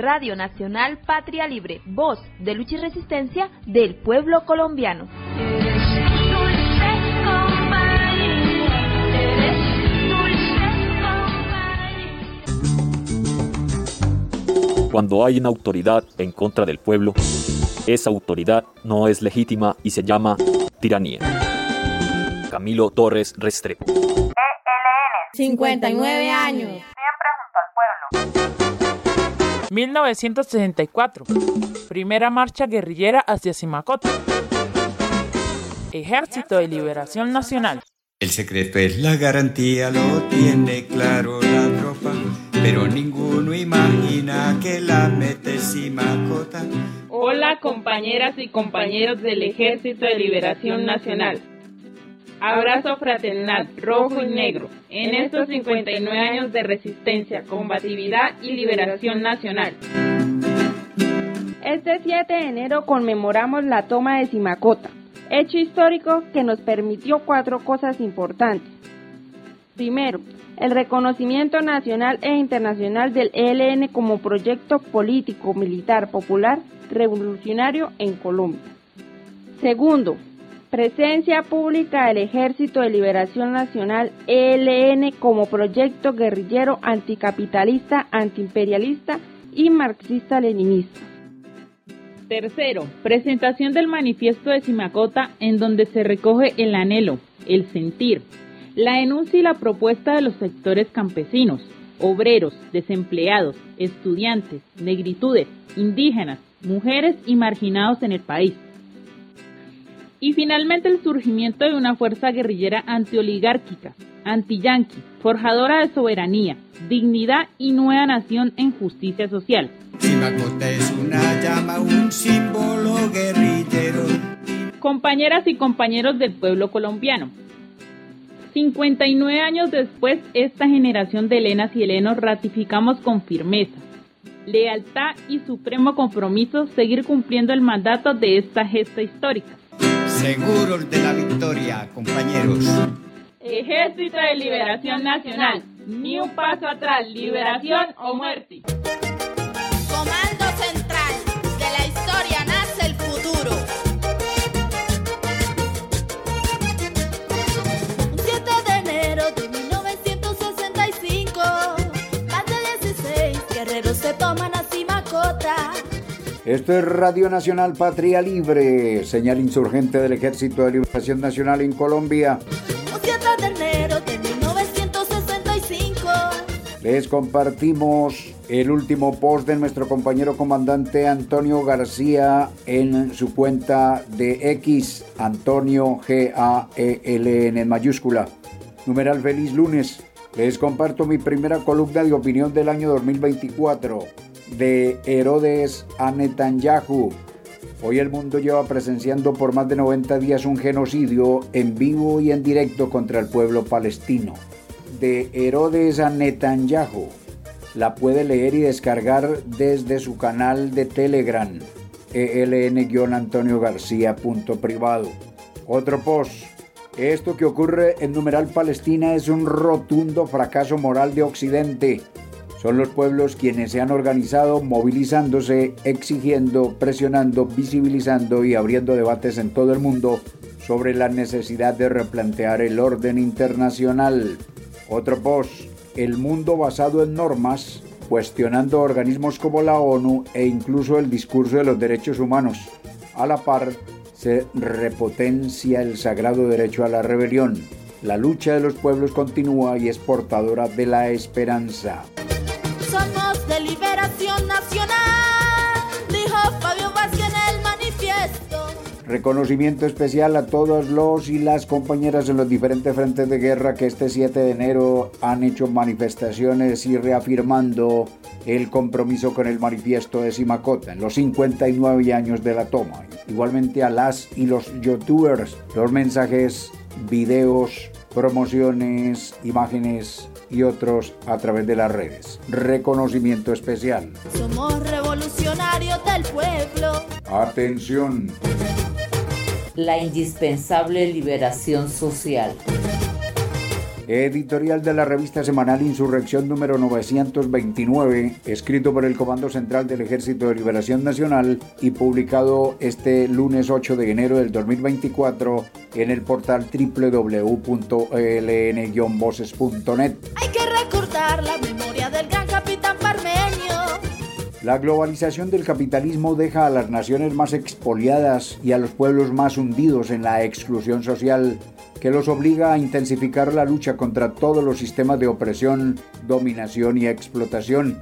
Radio Nacional Patria Libre, voz de lucha y resistencia del pueblo colombiano. Cuando hay una autoridad en contra del pueblo, esa autoridad no es legítima y se llama tiranía. Camilo Torres Restrepo. 59 años. 1964. Primera marcha guerrillera hacia Simacota. Ejército de Liberación Nacional. El secreto es la garantía, lo tiene claro la tropa, pero ninguno imagina que la mete Simacota. Hola compañeras y compañeros del Ejército de Liberación Nacional. Abrazo fraternal, rojo y negro, en estos 59 años de resistencia, combatividad y liberación nacional. Este 7 de enero conmemoramos la toma de Simacota, hecho histórico que nos permitió cuatro cosas importantes. Primero, el reconocimiento nacional e internacional del ELN como proyecto político, militar, popular, revolucionario en Colombia. Segundo, presencia pública del Ejército de Liberación Nacional ELN como proyecto guerrillero anticapitalista, antiimperialista y marxista-leninista. Tercero, presentación del manifiesto de Simacota en donde se recoge el anhelo, el sentir, la denuncia y la propuesta de los sectores campesinos, obreros, desempleados, estudiantes, negritudes, indígenas, mujeres y marginados en el país. Y finalmente el surgimiento de una fuerza guerrillera antioligárquica, antiyanqui, forjadora de soberanía, dignidad y nueva nación en justicia social. Es una llama, un símbolo guerrillero. Compañeras y compañeros del pueblo colombiano, 59 años después, esta generación de Helenas y Helenos ratificamos con firmeza, lealtad y supremo compromiso seguir cumpliendo el mandato de esta gesta histórica. Seguros de la victoria, compañeros. Ejército de Liberación Nacional, ni un paso atrás, liberación o muerte. Esto es Radio Nacional Patria Libre, señal insurgente del Ejército de Liberación Nacional en Colombia. Un 7 de enero de 1965. Les compartimos el último post de nuestro compañero comandante Antonio García en su cuenta de X, Antonio G-A-E-L-N en mayúscula. Numeral feliz lunes. Les comparto mi primera columna de opinión del año 2024 de Herodes a Netanyahu. Hoy el mundo lleva presenciando por más de 90 días un genocidio en vivo y en directo contra el pueblo palestino. De Herodes a Netanyahu. La puede leer y descargar desde su canal de Telegram, eln-antonio privado. Otro post. Esto que ocurre en numeral Palestina es un rotundo fracaso moral de Occidente. Son los pueblos quienes se han organizado movilizándose, exigiendo, presionando, visibilizando y abriendo debates en todo el mundo sobre la necesidad de replantear el orden internacional. Otro post, el mundo basado en normas, cuestionando organismos como la ONU e incluso el discurso de los derechos humanos. A la par, se repotencia el sagrado derecho a la rebelión. La lucha de los pueblos continúa y es portadora de la esperanza. Reconocimiento especial a todos los y las compañeras en los diferentes frentes de guerra que este 7 de enero han hecho manifestaciones y reafirmando el compromiso con el manifiesto de Simacota en los 59 años de la toma. Igualmente a las y los youtubers, los mensajes, videos, promociones, imágenes y otros a través de las redes. Reconocimiento especial. Somos revolucionarios del pueblo. Atención la indispensable liberación social. Editorial de la revista semanal Insurrección número 929, escrito por el Comando Central del Ejército de Liberación Nacional y publicado este lunes 8 de enero del 2024 en el portal www.ln-voces.net. Hay que recordar la memoria la globalización del capitalismo deja a las naciones más expoliadas y a los pueblos más hundidos en la exclusión social, que los obliga a intensificar la lucha contra todos los sistemas de opresión, dominación y explotación.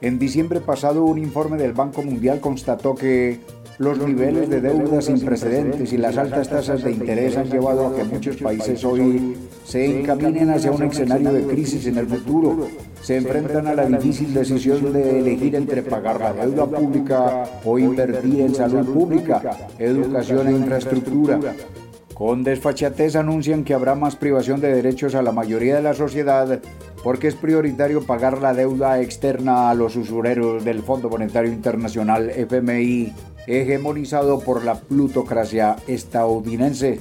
En diciembre pasado, un informe del Banco Mundial constató que los niveles de deuda sin precedentes y las altas tasas de interés han llevado a que muchos países hoy se encaminen hacia un escenario de crisis en el futuro. Se enfrentan a la difícil decisión de elegir entre pagar la deuda pública o invertir en salud pública, educación e infraestructura. Con desfachatez anuncian que habrá más privación de derechos a la mayoría de la sociedad porque es prioritario pagar la deuda externa a los usureros del Fondo Monetario Internacional FMI hegemonizado por la plutocracia estadounidense.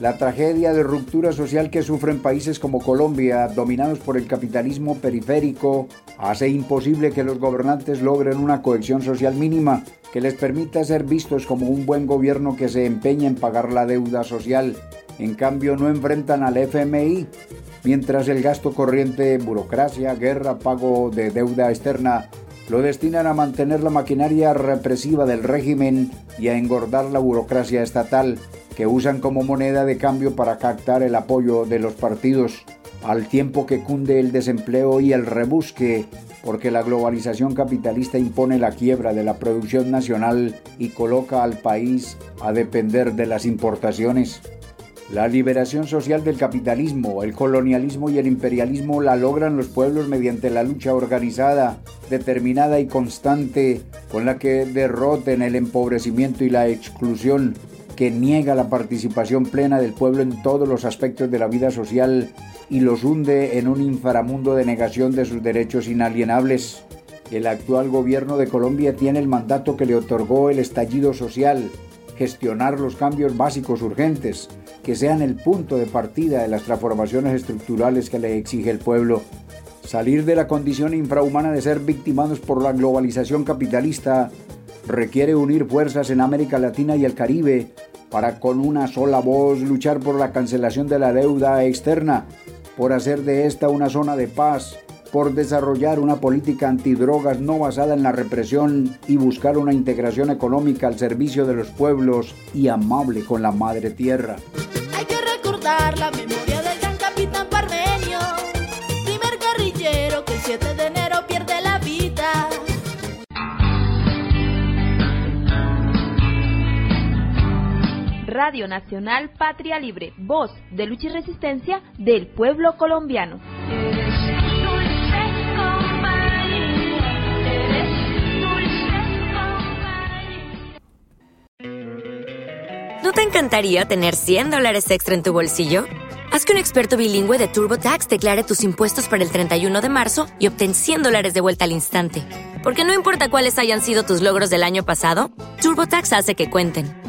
La tragedia de ruptura social que sufren países como Colombia, dominados por el capitalismo periférico, hace imposible que los gobernantes logren una cohesión social mínima que les permita ser vistos como un buen gobierno que se empeña en pagar la deuda social. En cambio, no enfrentan al FMI, mientras el gasto corriente, burocracia, guerra, pago de deuda externa lo destinan a mantener la maquinaria represiva del régimen y a engordar la burocracia estatal, que usan como moneda de cambio para captar el apoyo de los partidos, al tiempo que cunde el desempleo y el rebusque, porque la globalización capitalista impone la quiebra de la producción nacional y coloca al país a depender de las importaciones. La liberación social del capitalismo, el colonialismo y el imperialismo la logran los pueblos mediante la lucha organizada, determinada y constante con la que derroten el empobrecimiento y la exclusión, que niega la participación plena del pueblo en todos los aspectos de la vida social y los hunde en un inframundo de negación de sus derechos inalienables. El actual gobierno de Colombia tiene el mandato que le otorgó el estallido social, gestionar los cambios básicos urgentes, que sean el punto de partida de las transformaciones estructurales que le exige el pueblo. Salir de la condición infrahumana de ser victimados por la globalización capitalista requiere unir fuerzas en América Latina y el Caribe para con una sola voz luchar por la cancelación de la deuda externa, por hacer de esta una zona de paz, por desarrollar una política antidrogas no basada en la represión y buscar una integración económica al servicio de los pueblos y amable con la madre tierra. Hay que recordar la memoria Radio Nacional Patria Libre, voz de lucha y resistencia del pueblo colombiano. ¿No te encantaría tener 100 dólares extra en tu bolsillo? Haz que un experto bilingüe de TurboTax declare tus impuestos para el 31 de marzo y obtén 100 dólares de vuelta al instante. Porque no importa cuáles hayan sido tus logros del año pasado, TurboTax hace que cuenten.